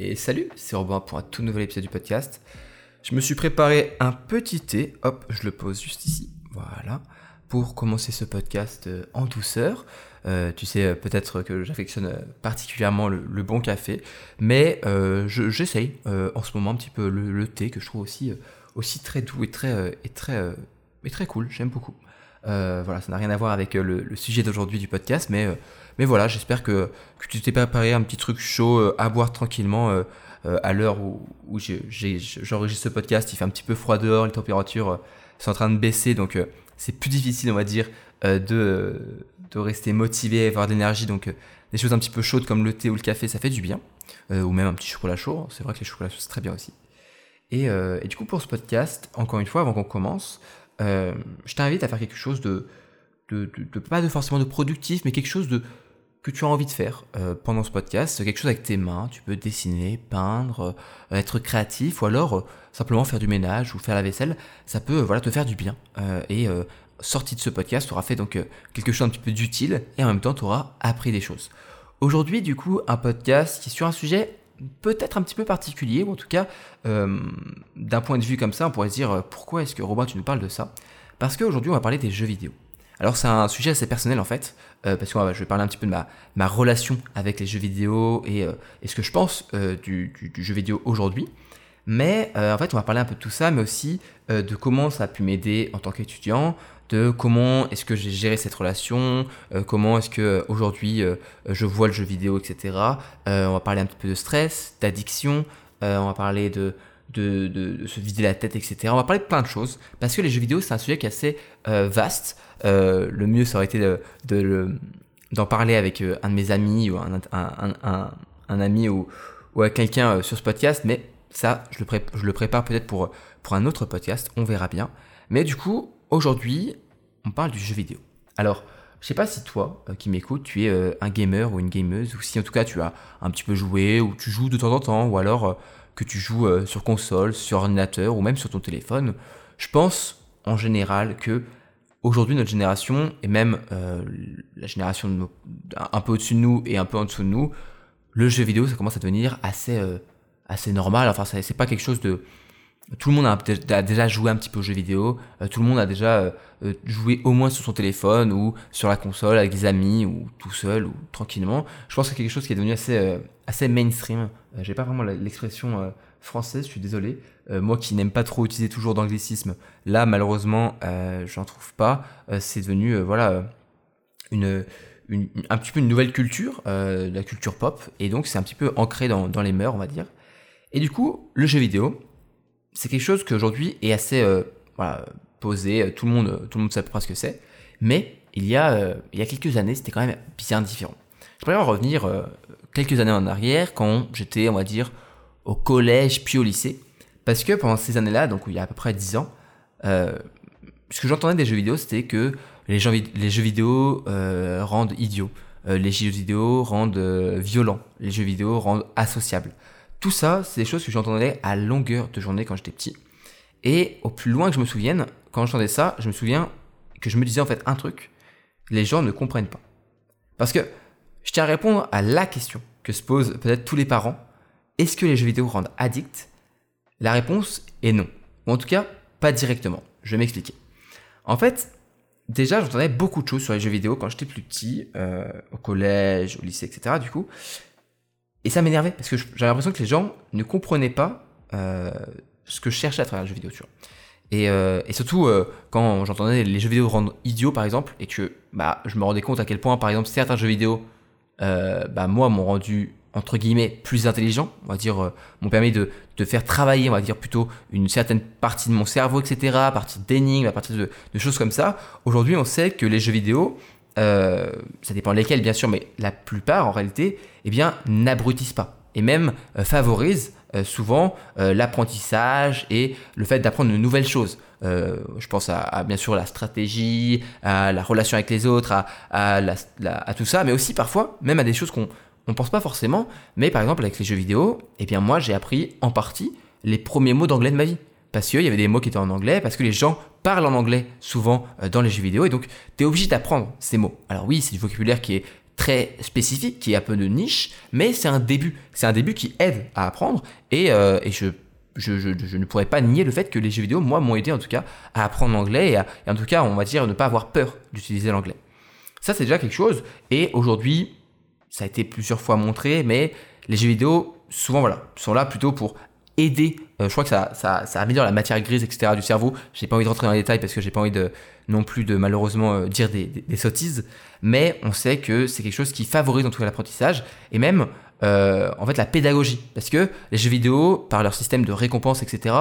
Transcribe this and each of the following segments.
Et salut, c'est Robin pour un tout nouvel épisode du podcast. Je me suis préparé un petit thé, hop, je le pose juste ici, voilà, pour commencer ce podcast euh, en douceur. Euh, tu sais, euh, peut-être que j'affectionne particulièrement le, bon café, mais j'essaye en ce moment un petit peu le, thé que je trouve aussi, aussi très doux et très, et très, et très cool, j'aime beaucoup. Voilà, ça n'a rien à voir avec le, sujet d'aujourd'hui du podcast, mais, mais voilà, j'espère que, tu t'es préparé un petit truc chaud à boire tranquillement à l'heure où, j'enregistre ce podcast. Il fait un petit peu froid dehors, les températures sont en train de baisser, donc c'est plus difficile, on va dire, euh, de, de rester motivé, avoir de l'énergie. Donc, euh, des choses un petit peu chaudes comme le thé ou le café, ça fait du bien. Euh, ou même un petit chocolat chaud. C'est vrai que les chocolats chauds, c'est très bien aussi. Et, et, du coup, pour ce podcast, encore une fois, avant qu'on commence, je t'invite à faire quelque chose de, de, pas de forcément de productif, mais quelque chose de que tu as envie de faire pendant ce podcast, quelque chose avec tes mains, tu peux dessiner, peindre, être créatif, ou alors simplement faire du ménage ou faire la vaisselle, ça peut voilà te faire du bien. Euh, et euh, sorti de ce podcast, tu auras fait donc euh, quelque chose un petit peu d'utile et en même temps tu auras appris des choses. Aujourd'hui, du coup, un podcast qui est sur un sujet peut-être un petit peu particulier, ou en tout cas, d'un point de vue comme ça, on pourrait se dire pourquoi est-ce que Robin, tu nous parles de ça? Parce qu'aujourd'hui, on va parler des jeux vidéo. Alors, c'est un sujet assez personnel en fait, parce que je vais parler un petit peu de ma, relation avec les jeux vidéo et, ce que je pense du, jeu vidéo aujourd'hui. Mais euh, en fait, on va parler un peu de tout ça, mais aussi euh, de comment ça a pu m'aider en tant qu'étudiant, de comment est-ce que j'ai géré cette relation, euh, comment est-ce que aujourd'hui je vois le jeu vidéo, etc. on va parler un petit peu de stress, d'addiction, on va parler de, de, de, se vider la tête, etc. On va parler de plein de choses, parce que les jeux vidéo, c'est un sujet qui est assez vaste. le mieux, ça aurait été de, d'en parler avec un de mes amis ou un, un, un, un ami ou, ou avec quelqu'un sur ce podcast, mais ça, je le, prépare peut-être pour, pour un autre podcast, on verra bien. Mais du coup, aujourd'hui, on parle du jeu vidéo. Alors, je sais pas si toi, euh, qui m'écoutes, tu es euh, un gamer ou une gameuse, ou si en tout cas tu as un petit peu joué, ou tu joues de temps en temps, ou alors euh, que tu joues sur console, sur ordinateur, ou même sur ton téléphone. Je pense en général que aujourd'hui notre génération, et même la génération un peu au-dessus de nous et un peu en dessous de nous, le jeu vidéo, ça commence à devenir assez assez normal. Enfin, c'est pas quelque chose de. Tout le monde a, déjà joué un petit peu aux jeux vidéo. Euh, tout le monde a déjà euh, euh, joué au moins sur son téléphone ou sur la console avec des amis ou tout seul ou tranquillement. Je pense que c'est quelque chose qui est devenu assez, assez mainstream. J'ai pas vraiment l'expression française, je suis désolé. moi qui n'aime pas trop utiliser toujours d'anglicisme, là malheureusement, j'en trouve pas. c'est devenu voilà un petit peu une nouvelle culture, la culture pop, et donc c'est un petit peu ancré dans, dans les mœurs, on va dire. Et du coup, le jeu vidéo, c'est quelque chose qui aujourd'hui est assez euh, posé, tout le, monde, tout le monde sait à peu près ce que c'est, mais il y a, euh, il y a quelques années, c'était quand même bien différent. Je pourrais revenir euh, quelques années en arrière, quand j'étais, on va dire, au collège puis au lycée, parce que pendant ces années-là, donc il y a à peu près 10 ans, ce que j'entendais des jeux vidéo, c'était que les jeux, les jeux vidéo rendent idiots, les jeux vidéo rendent violents, les jeux vidéo rendent associables. Tout ça, c'est des choses que j'entendais à longueur de journée quand j'étais petit. Et au plus loin que je me souvienne, quand j'entendais ça, je me souviens que je me disais en fait un truc, les gens ne comprennent pas. Parce que je tiens à répondre à la question que se posent peut-être tous les parents. Est-ce que les jeux vidéo rendent addicts? La réponse est non. Ou en tout cas, pas directement. Je vais m'expliquer. En fait, déjà, j'entendais beaucoup de choses sur les jeux vidéo quand j'étais plus petit, euh, au collège, au lycée, etc. Du coup, et ça m'énervait parce que j'avais l'impression que les gens ne comprenaient pas euh, ce que je cherchais à travers le jeu vidéo, tu vois. Et, euh, surtout, euh, quand j'entendais les jeux vidéo rendre idiots, par exemple, et que bah, je me rendais compte à quel point, par exemple, certains jeux vidéo, bah, moi, m'ont rendu, entre guillemets, plus intelligent, on va dire, m'ont permis de, de, faire travailler, on va dire, plutôt une certaine partie de mon cerveau, etc., à partir d'énigmes, à partir de choses comme ça. Aujourd'hui, on sait que les jeux vidéo, euh, ça dépend lesquels bien sûr, mais la plupart en réalité, eh bien, n'abrutissent pas et même euh, favorisent euh, souvent l'apprentissage et le fait d'apprendre de nouvelles choses. je pense à, bien sûr la stratégie, à la relation avec les autres, à, à, tout ça, mais aussi parfois même à des choses qu'on ne pense pas forcément. Mais par exemple avec les jeux vidéo, eh bien moi j'ai appris en partie les premiers mots d'anglais de ma vie parce qu'il y avait des mots qui étaient en anglais, parce que les gens parlent en anglais souvent euh, dans les jeux vidéo, et donc tu es obligé d'apprendre ces mots. Alors oui, c'est du vocabulaire qui est très spécifique, qui est un peu de niche, mais c'est un début. C'est un début qui aide à apprendre et, euh, et je, je, je, je, ne pourrais pas nier le fait que les jeux vidéo, moi, m'ont aidé en tout cas à apprendre l'anglais et, et, en tout cas, on va dire, ne pas avoir peur d'utiliser l'anglais. Ça, c'est déjà quelque chose. Et aujourd'hui, ça a été plusieurs fois montré, mais les jeux vidéo, souvent, voilà, sont là plutôt pour aider. Euh, je crois que ça, ça, ça, améliore la matière grise, etc. du cerveau. J'ai pas envie de rentrer dans les détails parce que j'ai pas envie de non plus de malheureusement euh, dire des, des, sottises, mais on sait que c'est quelque chose qui favorise en tout cas l'apprentissage et même euh, en fait la pédagogie, parce que les jeux vidéo, par leur système de récompense, etc.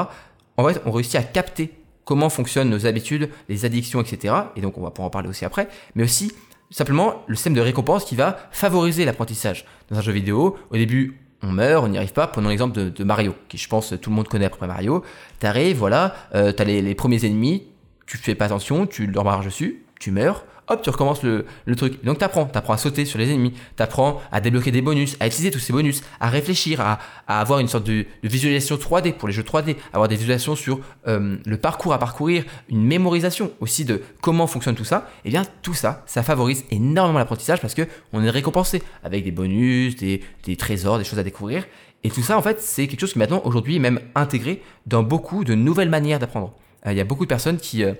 En fait, on réussit à capter comment fonctionnent nos habitudes, les addictions, etc. Et donc on va pouvoir en parler aussi après, mais aussi simplement le système de récompense qui va favoriser l'apprentissage. Dans un jeu vidéo, au début, on meurt, on n'y arrive pas. Prenons l'exemple de, Mario, qui je pense tout le monde connaît à peu près Mario. T'arrives, voilà, euh, t'as les, les premiers ennemis, tu fais pas attention, tu leur marches dessus, tu meurs, hop, tu recommences le, le truc. Donc t'apprends, t'apprends à sauter sur les ennemis, t'apprends à débloquer des bonus, à utiliser tous ces bonus, à réfléchir, à, à avoir une sorte de, visualisation 3D pour les jeux 3D, avoir des visualisations sur euh, le parcours à parcourir, une mémorisation aussi de comment fonctionne tout ça. Et eh bien tout ça, ça favorise énormément l'apprentissage parce que on est récompensé avec des bonus, des, des trésors, des choses à découvrir. Et tout ça, en fait, c'est quelque chose qui maintenant, aujourd'hui, est même intégré dans beaucoup de nouvelles manières d'apprendre. Il y a beaucoup de personnes qui, euh,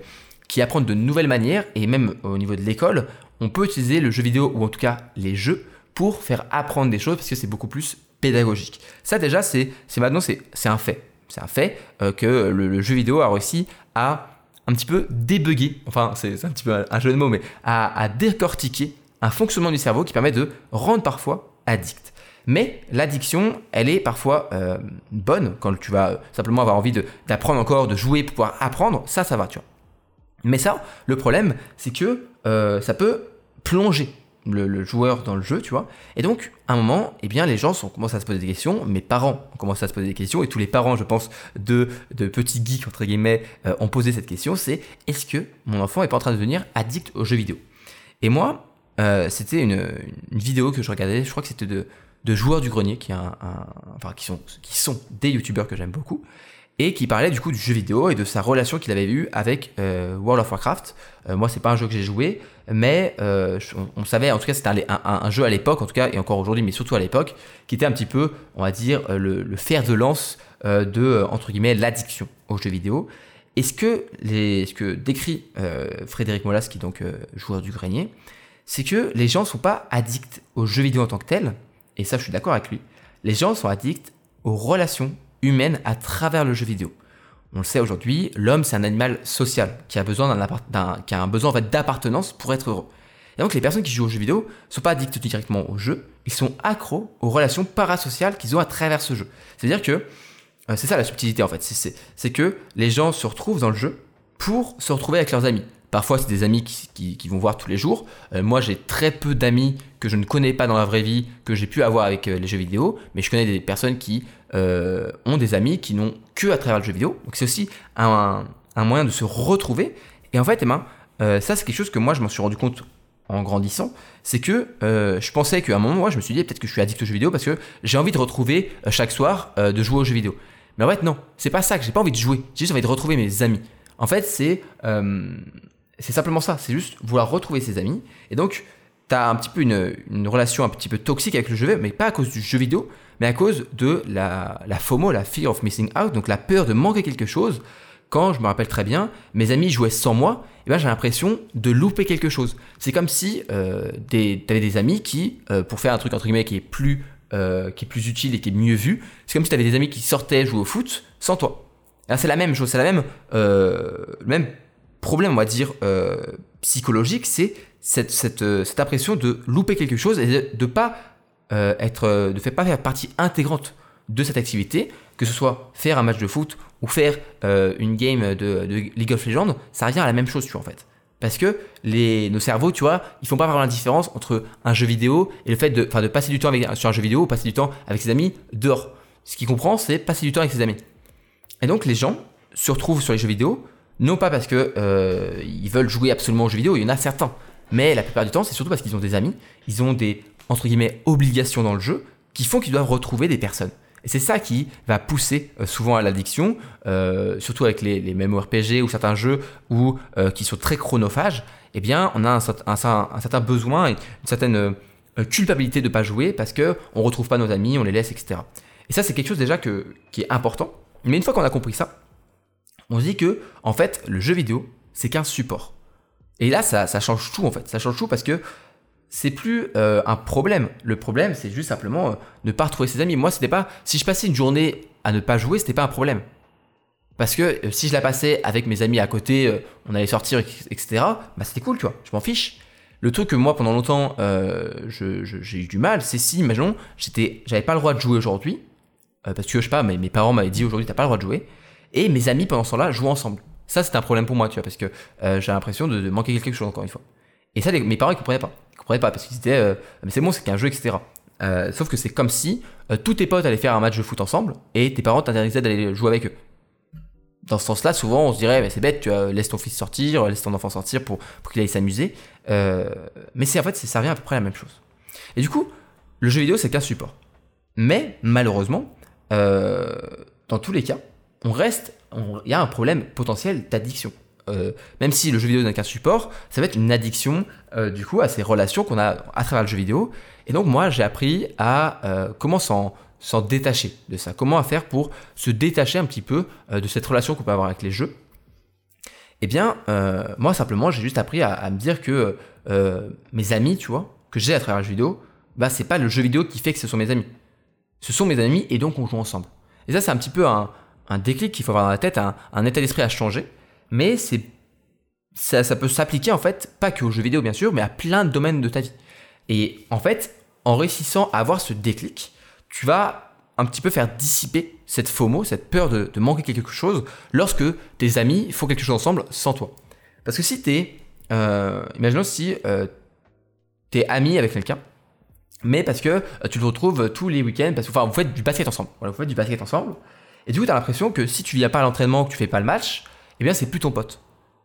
qui apprennent de nouvelles manières, et même au niveau de l'école, on peut utiliser le jeu vidéo, ou en tout cas les jeux, pour faire apprendre des choses, parce que c'est beaucoup plus pédagogique. Ça déjà, c'est maintenant, c'est un fait. C'est un fait euh, que le, jeu vidéo a réussi à un petit peu débugger, enfin c'est un petit peu un jeu de mots, mais à, à décortiquer un fonctionnement du cerveau qui permet de rendre parfois addict. Mais l'addiction, elle est parfois euh, bonne quand tu vas simplement avoir envie d'apprendre encore, de jouer pour pouvoir apprendre. Ça, ça va, tu vois. Mais ça, le problème, c'est que euh, ça peut plonger le, joueur dans le jeu, tu vois. Et donc, à un moment, eh bien, les gens sont, commencent à se poser des questions. Mes parents ont commencé à se poser des questions. Et tous les parents, je pense, de, de petits geeks, entre guillemets, euh, ont posé cette question. C'est, est-ce que mon enfant est pas en train de devenir addict aux jeux vidéo? Et moi, euh, c'était une, une, vidéo que je regardais, je crois que c'était de joueurs du grenier, qui, sont, qui sont des youtubeurs que j'aime beaucoup, et qui parlait du coup du jeu vidéo et de sa relation qu'il avait eue avec euh, World of Warcraft. Euh, moi, c'est pas un jeu que j'ai joué, mais euh, on, savait, en tout cas, c'était un, jeu à l'époque, en tout cas, et encore aujourd'hui, mais surtout à l'époque, qui était un petit peu, on va dire, le, le fer de lance euh, de, entre guillemets, l'addiction aux jeux vidéo. Et ce que, ce que décrit euh, Frédéric Molas, qui est donc joueur du grenier, c'est que les gens sont pas addicts aux jeux vidéo en tant que tels, et ça je suis d'accord avec lui, les gens sont addicts aux relations humaines à travers le jeu vidéo. On le sait aujourd'hui, l'homme c'est un animal social qui a besoin d'un, qui a un besoin en fait, d'appartenance pour être heureux. Et donc les personnes qui jouent aux jeux vidéo ne sont pas addictes directement au jeu, ils sont accros aux relations parasociales qu'ils ont à travers ce jeu. C'est-à-dire que euh, c'est ça la subtilité en fait, c'est que les gens se retrouvent dans le jeu pour se retrouver avec leurs amis. Parfois, c'est des amis qui, vont voir tous les jours. Euh, moi, j'ai très peu d'amis que je ne connais pas dans la vraie vie, que j'ai pu avoir avec euh, les jeux vidéo, mais je connais des personnes qui euh, ont des amis qui n'ont que à travers le jeu vidéo. Donc, c'est aussi un, moyen de se retrouver. Et en fait, ben, ça, c'est quelque chose que moi, je m'en suis rendu compte en grandissant, c'est que je pensais qu'à un moment, moi, je me suis dit peut-être que je suis addict aux jeux vidéo parce que j'ai envie de retrouver chaque soir de jouer aux jeux vidéo. Mais en fait, non, c'est pas ça que j'ai pas envie de jouer. J'ai juste envie de retrouver mes amis. En fait, c'est c'est simplement ça, c'est juste vouloir retrouver ses amis. Et donc, tu as un petit peu une, relation un petit peu toxique avec le jeu vidéo, mais pas à cause du jeu vidéo, mais à cause de la, FOMO, la fear of missing out, donc la peur de manquer quelque chose. Quand, je me rappelle très bien, mes amis jouaient sans moi, et ben j'ai l'impression de louper quelque chose. C'est comme si euh, tu avais des amis qui, euh, pour faire un truc entre guillemets qui est plus, euh, qui est plus utile et qui est mieux vu, c'est comme si tu avais des amis qui sortaient jouer au foot sans toi. C'est la même chose, c'est la même, euh, même problème, on va dire, euh, psychologique, c'est cette, cette, euh, cette, impression de louper quelque chose et de, de pas euh, être, de faire pas faire partie intégrante de cette activité, que ce soit faire un match de foot ou faire une game de, de, League of Legends, ça revient à la même chose, tu vois, en fait. Parce que les, nos cerveaux, tu vois, ils font pas vraiment la différence entre un jeu vidéo et le fait de, de passer du temps avec, sur un jeu vidéo ou passer du temps avec ses amis dehors. Ce qu'ils comprend, c'est passer du temps avec ses amis. Et donc, les gens se retrouvent sur les jeux vidéo non pas parce que euh, ils veulent jouer absolument aux jeux vidéo, il y en a certains, mais la plupart du temps, c'est surtout parce qu'ils ont des amis, ils ont des entre guillemets obligations dans le jeu qui font qu'ils doivent retrouver des personnes. Et c'est ça qui va pousser euh, souvent à l'addiction, euh, surtout avec les, les MMORPG ou certains jeux où, qui sont très chronophages. Eh bien, on a un, certain besoin et une certaine culpabilité de pas jouer parce que on retrouve pas nos amis, on les laisse, etc. Et ça, c'est quelque chose déjà qui est important. Mais une fois qu'on a compris ça, on se dit que, en fait, le jeu vidéo, c'est qu'un support. Et là, ça, ça, change tout, en fait. Ça change tout parce que c'est plus euh, un problème. Le problème, c'est juste simplement euh, ne pas retrouver ses amis. Moi, c'était pas. Si je passais une journée à ne pas jouer, c'était pas un problème. Parce que euh, si je la passais avec mes amis à côté, on allait sortir, etc., bah c'était cool, tu vois. Je m'en fiche. Le truc que moi, pendant longtemps, j'ai eu du mal, c'est si, imaginons, j'avais pas le droit de jouer aujourd'hui, parce que je sais pas, mes, mes parents m'avaient dit aujourd'hui, t'as pas le droit de jouer, et mes amis pendant ce temps-là jouaient ensemble. Ça, c'était un problème pour moi, tu vois, parce que j'ai l'impression de, manquer quelque chose, encore une fois. Et ça, mes parents, ils comprenaient pas comprenais pas parce qu'ils disaient euh, mais c'est bon, c'est qu'un jeu, etc. Euh, sauf que c'est comme si euh, tous tes potes allaient faire un match de foot ensemble et tes parents t'interdisaient d'aller jouer avec eux. Dans ce sens-là, souvent on se dirait mais c'est bête, tu laisses ton fils sortir, laisse ton enfant sortir pour, pour qu'il aille s'amuser. mais c'est en fait, ça revient à peu près à la même chose. Et du coup, le jeu vidéo c'est qu'un support. Mais malheureusement, dans tous les cas, on reste, il y a un problème potentiel d'addiction. Euh, même si le jeu vidéo n'est qu'un support, ça va être une addiction euh, du coup à ces relations qu'on a à travers le jeu vidéo. Et donc moi j'ai appris à euh, comment s'en, détacher de ça, comment faire pour se détacher un petit peu de cette relation qu'on peut avoir avec les jeux. Eh bien, moi simplement j'ai juste appris à, me dire que mes amis, tu vois, que j'ai à travers le jeu vidéo, bah c'est pas le jeu vidéo qui fait que ce sont mes amis. Ce sont mes amis et donc on joue ensemble. Et ça c'est un petit peu un, déclic qu'il faut avoir dans la tête, un, un état d'esprit à changer mais c'est ça, peut s'appliquer en fait, pas que aux jeux vidéo bien sûr, mais à plein de domaines de ta vie. Et en fait, en réussissant à avoir ce déclic, tu vas un petit peu faire dissiper cette FOMO, cette peur de, manquer quelque chose lorsque tes amis font quelque chose ensemble sans toi. Parce que si tu es, euh, imaginons si euh, tu es ami avec quelqu'un, mais parce que euh, tu le retrouves tous les week-ends, parce que enfin, vous faites du basket ensemble. Voilà, vous faites du basket ensemble. Et du coup, tu as l'impression que si tu viens pas à l'entraînement, que tu fais pas le match, eh bien c'est plus ton pote.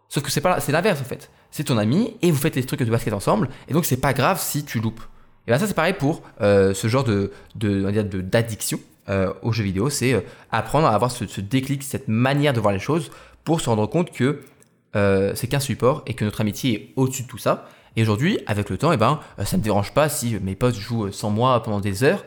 Sauf que c'est l'inverse en fait. C'est ton ami et vous faites les trucs de basket ensemble et donc c'est pas grave si tu loupes. Et bien ça c'est pareil pour euh, ce genre de d'addiction euh, aux jeux vidéo, c'est euh, apprendre à avoir ce, déclic, cette manière de voir les choses pour se rendre compte que c'est qu'un support et que notre amitié est au-dessus de tout ça. Et aujourd'hui, avec le temps, eh ben, ça ne me dérange pas si mes potes jouent sans moi pendant des heures.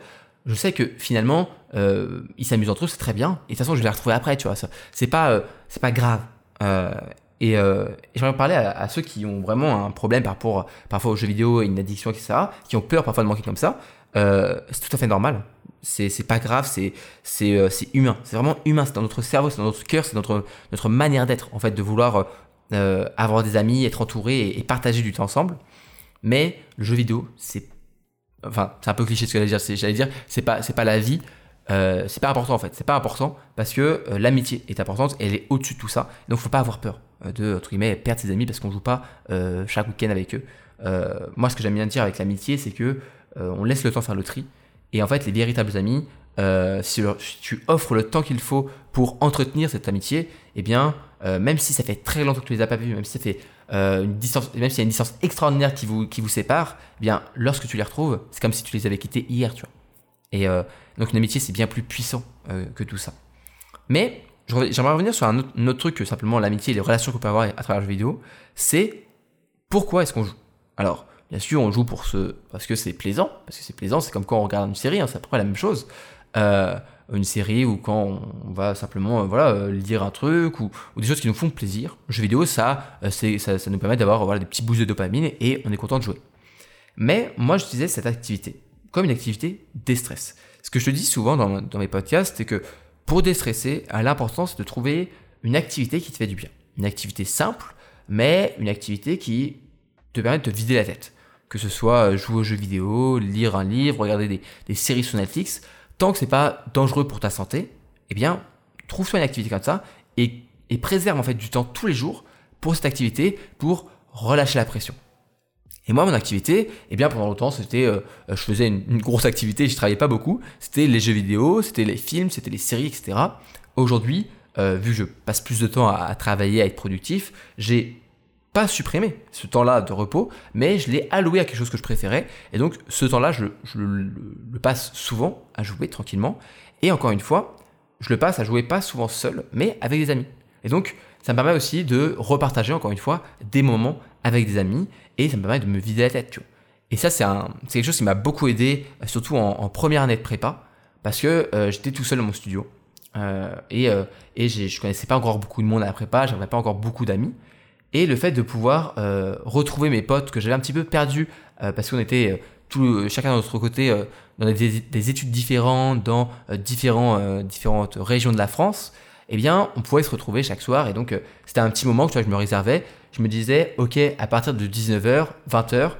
Je sais que finalement, ils s'amusent entre eux, c'est très bien. Et de toute façon, je vais les retrouver après, tu vois. C'est pas, c'est pas grave. Euh, et, euh, j'aimerais parler à, ceux qui ont vraiment un problème par rapport parfois aux jeux vidéo et une addiction, etc., qui ont peur parfois de manquer comme ça. Euh, c'est tout à fait normal. C'est pas grave, c'est c'est humain. C'est vraiment humain. C'est dans notre cerveau, c'est dans notre cœur, c'est notre, notre manière d'être, en fait, de vouloir avoir des amis, être entouré et, partager du temps ensemble. Mais le jeu vidéo, c'est. Enfin, c'est un peu cliché ce que j'allais dire. J'allais dire, c'est pas, pas la vie. Euh, c'est pas important en fait. C'est pas important parce que euh, l'amitié est importante elle est au-dessus de tout ça. Donc faut pas avoir peur euh, de entre guillemets perdre ses amis parce qu'on joue pas chaque week-end avec eux. moi, ce que j'aime bien dire avec l'amitié, c'est que on laisse le temps faire le tri. Et en fait, les véritables amis, si, tu offres le temps qu'il faut pour entretenir cette amitié, eh bien, même si ça fait très longtemps que tu les as pas vus, même si ça fait une distance, même s'il y a une distance extraordinaire qui vous, qui vous sépare, eh bien, lorsque tu les retrouves, c'est comme si tu les avais quittés hier, tu vois. Et donc une amitié, c'est bien plus puissant euh, que tout ça. Mais j'aimerais revenir sur un autre, truc que simplement l'amitié et les relations qu'on peut avoir à travers le vidéo. C'est pourquoi est-ce qu'on joue? Alors, bien sûr, on joue pour ce parce que c'est plaisant, parce que c'est plaisant. C'est comme quand on regarde une série, hein, c'est à peu près la même chose. Euh, une série ou quand on va simplement euh, voilà lire un truc ou, des choses qui nous font plaisir. Le jeu vidéo, ça, c'est, ça, nous permet d'avoir voilà, des petits boosts de dopamine et on est content de jouer. Mais moi, j'utilisais cette activité comme une activité déstress. Ce que je te dis souvent dans, mes podcasts, c'est que pour déstresser, l'important c'est de trouver une activité qui te fait du bien. Une activité simple, mais une activité qui te permet de te vider la tête. Que ce soit euh, jouer aux jeux vidéo, lire un livre, regarder des, séries sur Netflix, tant que c'est pas dangereux pour ta santé, eh bien, trouve-toi une activité comme ça et, préserve en fait du temps tous les jours pour cette activité, pour relâcher la pression. Et moi, mon activité, eh bien, pendant longtemps, c'était, euh, je faisais une, grosse activité, je travaillais pas beaucoup. C'était les jeux vidéo, c'était les films, c'était les séries, etc. Aujourd'hui, euh, vu que je passe plus de temps à, travailler, à être productif, j'ai pas ce temps-là de repos, mais je l'ai alloué à quelque chose que je préférais. Et donc, ce temps-là, je, le, passe souvent à jouer tranquillement. Et encore une fois, je le passe à jouer pas souvent seul, mais avec des amis. Et donc, ça me permet aussi de repartager, encore une fois, des moments avec des amis et ça me permet de me vider la tête, tu vois. Et ça, c'est quelque chose qui m'a beaucoup aidé, surtout en, première année de prépa, parce que j'étais tout seul dans mon studio. et et je connaissais pas encore beaucoup de monde à la prépa, j'avais pas encore beaucoup d'amis. Et le fait de pouvoir retrouver mes potes que j'avais un petit peu perdus, parce qu'on était tout, chacun de notre côté dans des, études différentes, dans différents, différentes régions de la France, eh bien, on pouvait se retrouver chaque soir. Et donc, c'était un petit moment que je me réservais. Je me disais, OK, à partir de 19h, 20h,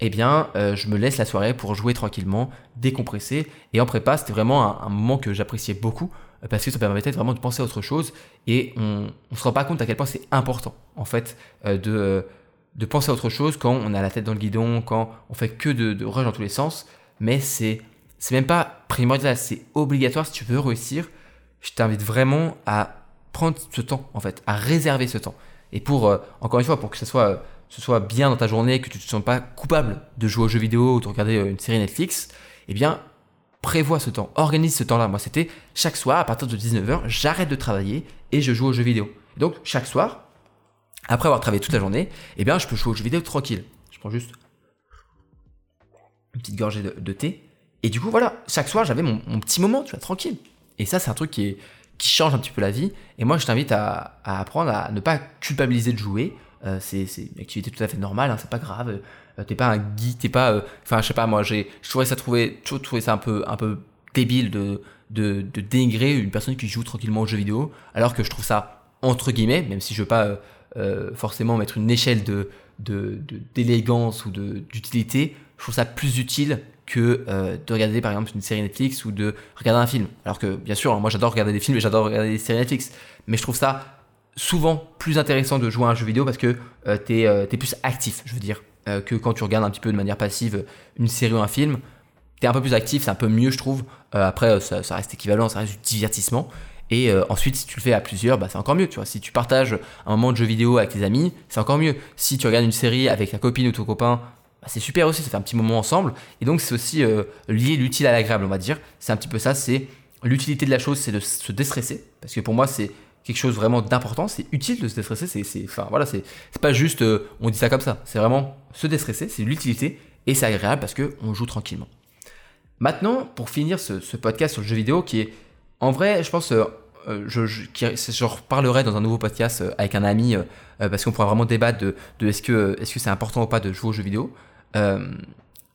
eh bien, euh, je me laisse la soirée pour jouer tranquillement, décompresser. Et en prépa, c'était vraiment un, moment que j'appréciais beaucoup euh, parce que ça permettait vraiment de penser à autre chose. Et on ne se rend pas compte à quel point c'est important, en fait, euh, de, de penser à autre chose quand on a la tête dans le guidon, quand on fait que de, de rush dans tous les sens. Mais c'est, c'est même pas primordial, c'est obligatoire si tu veux réussir. Je t'invite vraiment à prendre ce temps, en fait, à réserver ce temps. Et pour, encore une fois, pour que ce soit ce soit bien dans ta journée, que tu te sens pas coupable de jouer aux jeux vidéo ou de regarder euh, une série Netflix, eh bien, prévois ce temps, organise ce temps-là. Moi, c'était chaque soir, à partir de 19h, j'arrête de travailler et je joue aux jeux vidéo. donc, chaque soir, après avoir travaillé toute la journée, eh bien, je peux jouer aux jeux vidéo tranquille. Je prends juste une petite gorgée de, thé. Et du coup, voilà, chaque soir, j'avais mon, petit moment, tu vois, tranquille. Et ça, c'est un truc qui, change un petit peu la vie. Et moi, je t'invite à apprendre à ne pas culpabiliser de jouer, euh, c'est une activité tout à fait normale, hein, c'est pas grave. Euh, t'es pas un geek, t'es pas. Euh, enfin, je sais pas, moi, j'ai trouvé ça, trouvé, trouvé ça un peu, un peu débile de, de, de, dénigrer une personne qui joue tranquillement aux jeux vidéo, alors que je trouve ça, entre guillemets, même si je veux pas forcément mettre une échelle de d'élégance ou d'utilité, je trouve ça plus utile que de regarder par exemple une série Netflix ou de regarder un film. Alors que bien sûr, moi j'adore regarder des films et j'adore regarder des séries Netflix, mais je trouve ça souvent plus intéressant de jouer à un jeu vidéo parce que euh, tu es, euh, plus actif, je veux dire, euh, que quand tu regardes un petit peu de manière passive une série ou un film. Tu es un peu plus actif, c'est un peu mieux, je trouve. après, ça, reste équivalent, ça reste du divertissement. Et ensuite, si tu le fais à plusieurs, bah, c'est encore mieux. Tu vois. Si tu partages un moment de jeu vidéo avec tes amis, c'est encore mieux. Si tu regardes une série avec ta copine ou ton copain, bah, c'est super aussi, ça fait un petit moment ensemble. Et donc, c'est aussi lié l'utile à l'agréable, on va dire. C'est un petit peu ça, c'est l'utilité de la chose, c'est de se déstresser. Parce que pour moi, c'est quelque chose vraiment d'important, c'est utile de se déstresser, c'est, enfin voilà, c'est, pas juste euh, on dit ça comme ça, c'est vraiment se déstresser, c'est l'utilité et c'est agréable parce que on joue tranquillement. Maintenant, pour finir ce, podcast sur le jeu vidéo qui est en vrai, je pense, euh, euh, je, je, reparlerai dans un nouveau podcast avec un ami parce qu'on pourra vraiment débattre de, de est-ce que, est-ce que c'est important ou pas de jouer aux jeux vidéo.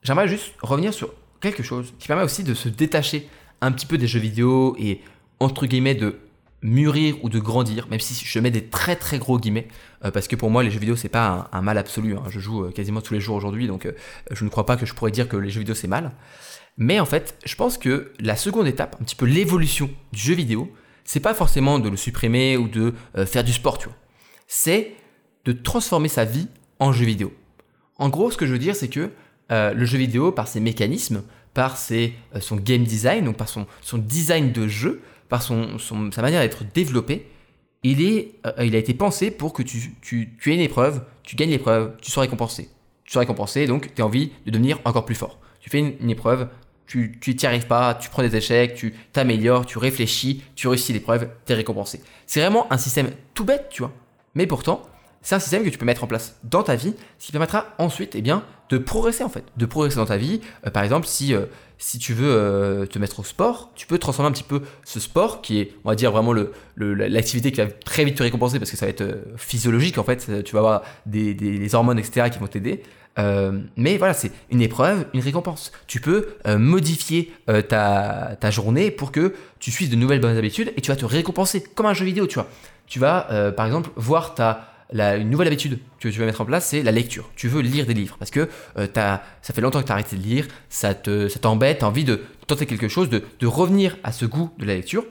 j'aimerais juste revenir sur quelque chose qui permet aussi de se détacher un petit peu des jeux vidéo et entre guillemets de mûrir ou de grandir, même si je mets des très très gros guillemets, euh, parce que pour moi les jeux vidéo c'est pas un, mal absolu, hein. je joue euh, quasiment tous les jours aujourd'hui, donc euh, je ne crois pas que je pourrais dire que les jeux vidéo c'est mal. Mais en fait, je pense que la seconde étape, un petit peu l'évolution du jeu vidéo, c'est pas forcément de le supprimer ou de faire du sport, tu vois. C'est de transformer sa vie en jeu vidéo. En gros, ce que je veux dire, c'est que le jeu vidéo, par ses mécanismes, par ses, son game design, donc par son, son design de jeu, par son, sa manière d'être développé, il, est, euh, il a été pensé pour que tu, tu, tu aies une épreuve, tu gagnes l'épreuve, tu sois récompensé. Tu sois récompensé, donc tu as envie de devenir encore plus fort. Tu fais une, épreuve, tu n'y arrives pas, tu prends des échecs, tu t'améliores, tu réfléchis, tu réussis l'épreuve, tu es récompensé. C'est vraiment un système tout bête, tu vois. Mais pourtant, c'est un système que tu peux mettre en place dans ta vie, ce qui permettra ensuite eh bien, de progresser en fait, de progresser dans ta vie. Euh, par exemple, si, euh, si tu veux euh, te mettre au sport, tu peux transformer un petit peu ce sport qui est, on va dire, vraiment l'activité le, qui va très vite te récompenser parce que ça va être physiologique en fait, tu vas avoir des, des, hormones, etc. qui vont t'aider. mais voilà, c'est une épreuve, une récompense. Tu peux modifier ta, ta, journée pour que tu suives de nouvelles bonnes habitudes et tu vas te récompenser comme un jeu vidéo, tu vois. Tu vas, par exemple, voir ta une nouvelle habitude que tu vas mettre en place, c'est la lecture. Tu veux lire des livres parce que euh, ça fait longtemps que tu as arrêté de lire, ça t'embête, ça tu as envie de tenter quelque chose, de, revenir à ce goût de la lecture.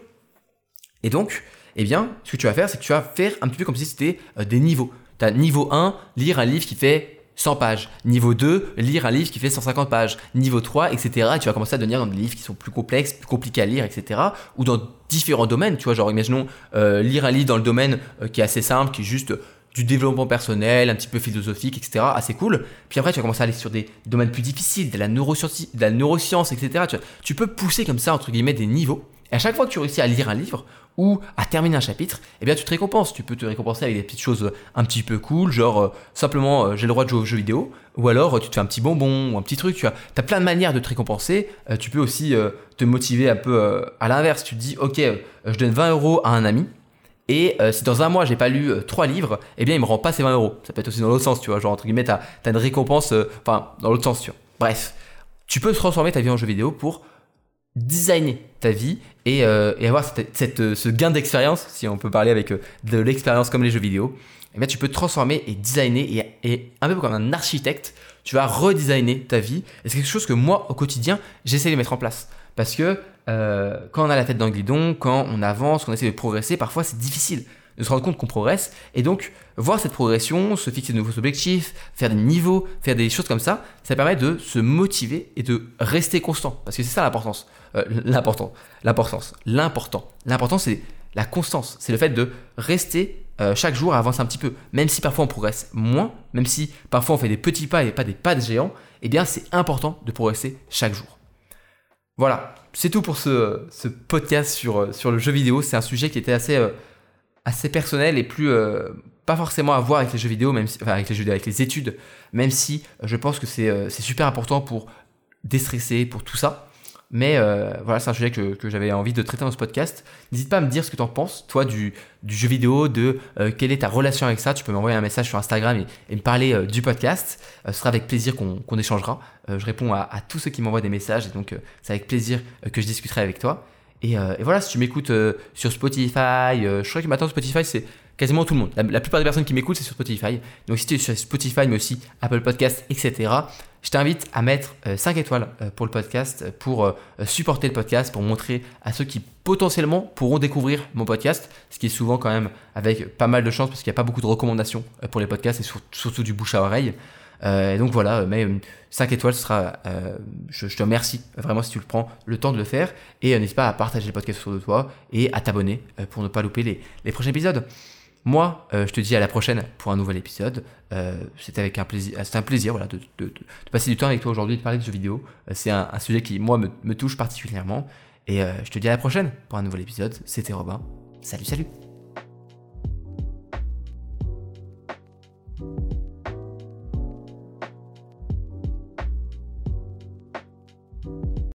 Et donc, eh bien, ce que tu vas faire, c'est que tu vas faire un petit peu comme si c'était euh, des niveaux. Tu as niveau 1, lire un livre qui fait 100 pages. Niveau 2, lire un livre qui fait 150 pages. Niveau 3, etc. Et tu vas commencer à devenir dans des livres qui sont plus complexes, plus compliqués à lire, etc. Ou dans différents domaines. Tu vois, genre, imaginons euh, lire un livre dans le domaine qui est assez simple, qui est juste du développement personnel, un petit peu philosophique, etc. Assez cool. Puis après, tu vas commencer à aller sur des domaines plus difficiles, de la neuroscience, etc. Tu, tu, peux pousser comme ça, entre guillemets, des niveaux. Et à chaque fois que tu réussis à lire un livre ou à terminer un chapitre, eh bien tu te récompenses. Tu peux te récompenser avec des petites choses un petit peu cool, genre euh, simplement euh, j'ai le droit de jouer aux jeux vidéo, ou alors euh, tu te fais un petit bonbon ou un petit truc. Tu as, as plein de manières de te récompenser. tu peux aussi te motiver un peu à l'inverse. Tu te dis ok, je donne 20 euros à un ami. Et si dans un mois j'ai pas lu trois livres, eh bien il me rend pas ces 20 euros. Ça peut être aussi dans l'autre sens, tu vois. Genre entre guillemets, t'as as une récompense, enfin dans l'autre sens, tu vois. Bref, tu peux transformer ta vie en jeu vidéo pour designer ta vie et, euh, avoir cette, euh, ce gain d'expérience, si on peut parler avec euh, de l'expérience comme les jeux vidéo, eh bien, tu peux transformer et designer et, un peu comme un architecte, tu vas redesigner ta vie. Et c'est quelque chose que moi, au quotidien, j'essaie de mettre en place. Parce que quand on a la tête dans le guidon, quand on avance, qu'on essaie de progresser, parfois c'est difficile de se rendre compte qu'on progresse. Et donc, voir cette progression, se fixer de nouveaux objectifs, faire des niveaux, faire des choses comme ça, ça permet de se motiver et de rester constant. Parce que c'est ça l'importance. Euh, l'important. L'importance. L'important. L'important, c'est la constance. C'est le fait de rester euh, chaque jour à avancer un petit peu. Même si parfois on progresse moins, même si parfois on fait des petits pas et pas des pas de géants, eh bien c'est important de progresser chaque jour. Voilà, c'est tout pour ce, ce podcast sur, euh, sur le jeu vidéo. C'est un sujet qui était assez assez personnel et plus euh, pas forcément à voir avec les jeux vidéo, même avec les jeux avec les études, même si euh, je pense que euh, c'est super important pour déstresser, pour tout ça. Mais voilà, c'est un sujet que, j'avais envie de traiter dans ce podcast. N'hésite pas à me dire ce que tu en penses, toi, du, jeu vidéo, de quelle est ta relation avec ça. Tu peux m'envoyer un message sur Instagram et, me parler du podcast. ce sera avec plaisir qu'on échangera. je réponds à, tous ceux qui m'envoient des messages et donc c'est avec plaisir que je discuterai avec toi. Euh, et, voilà, si tu m'écoutes euh, sur Spotify, euh, je crois que maintenant Spotify c'est quasiment tout le monde. La, plupart des personnes qui m'écoutent c'est sur Spotify. Donc si tu es sur Spotify mais aussi Apple Podcast, etc., je t'invite à mettre 5 étoiles pour le podcast, pour supporter le podcast, pour montrer à ceux qui potentiellement pourront découvrir mon podcast, ce qui est souvent quand même avec pas mal de chance parce qu'il n'y a pas beaucoup de recommandations pour les podcasts et surtout du bouche à oreille. Euh, et donc voilà, mais 5 étoiles, ce sera, euh, je, te remercie vraiment si tu le prends le temps de le faire. Et euh, n'hésite pas à partager le podcast autour de toi et à t'abonner pour ne pas louper les, prochains épisodes. Moi, je te dis à la prochaine pour un nouvel épisode. C'était avec un plaisir, c'est un plaisir voilà, de, passer du temps avec toi aujourd'hui, de parler de jeux vidéo. c'est un, sujet qui, moi, me touche particulièrement. Et je te dis à la prochaine pour un nouvel épisode. C'était Robin. Salut, salut